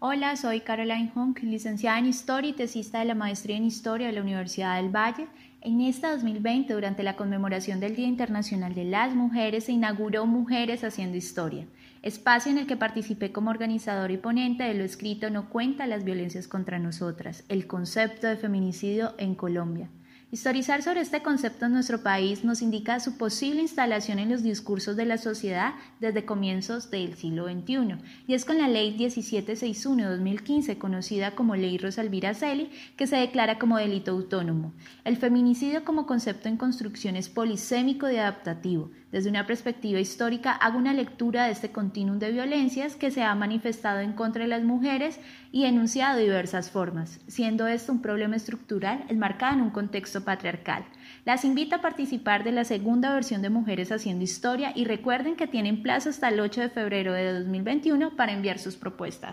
Hola, soy Caroline Hunk, licenciada en Historia y tesista de la Maestría en Historia de la Universidad del Valle. En esta 2020, durante la conmemoración del Día Internacional de las Mujeres, se inauguró Mujeres Haciendo Historia, espacio en el que participé como organizadora y ponente de lo escrito No cuenta las violencias contra nosotras, el concepto de feminicidio en Colombia. Historizar sobre este concepto en nuestro país nos indica su posible instalación en los discursos de la sociedad desde comienzos del siglo XXI, y es con la Ley 1761-2015, conocida como Ley Rosalvira Celi, que se declara como delito autónomo. El feminicidio como concepto en construcción es polisémico y adaptativo. Desde una perspectiva histórica, hago una lectura de este continuum de violencias que se ha manifestado en contra de las mujeres y enunciado de diversas formas, siendo esto un problema estructural enmarcado en un patriarcal. Las invito a participar de la segunda versión de Mujeres Haciendo Historia y recuerden que tienen plazo hasta el 8 de febrero de 2021 para enviar sus propuestas.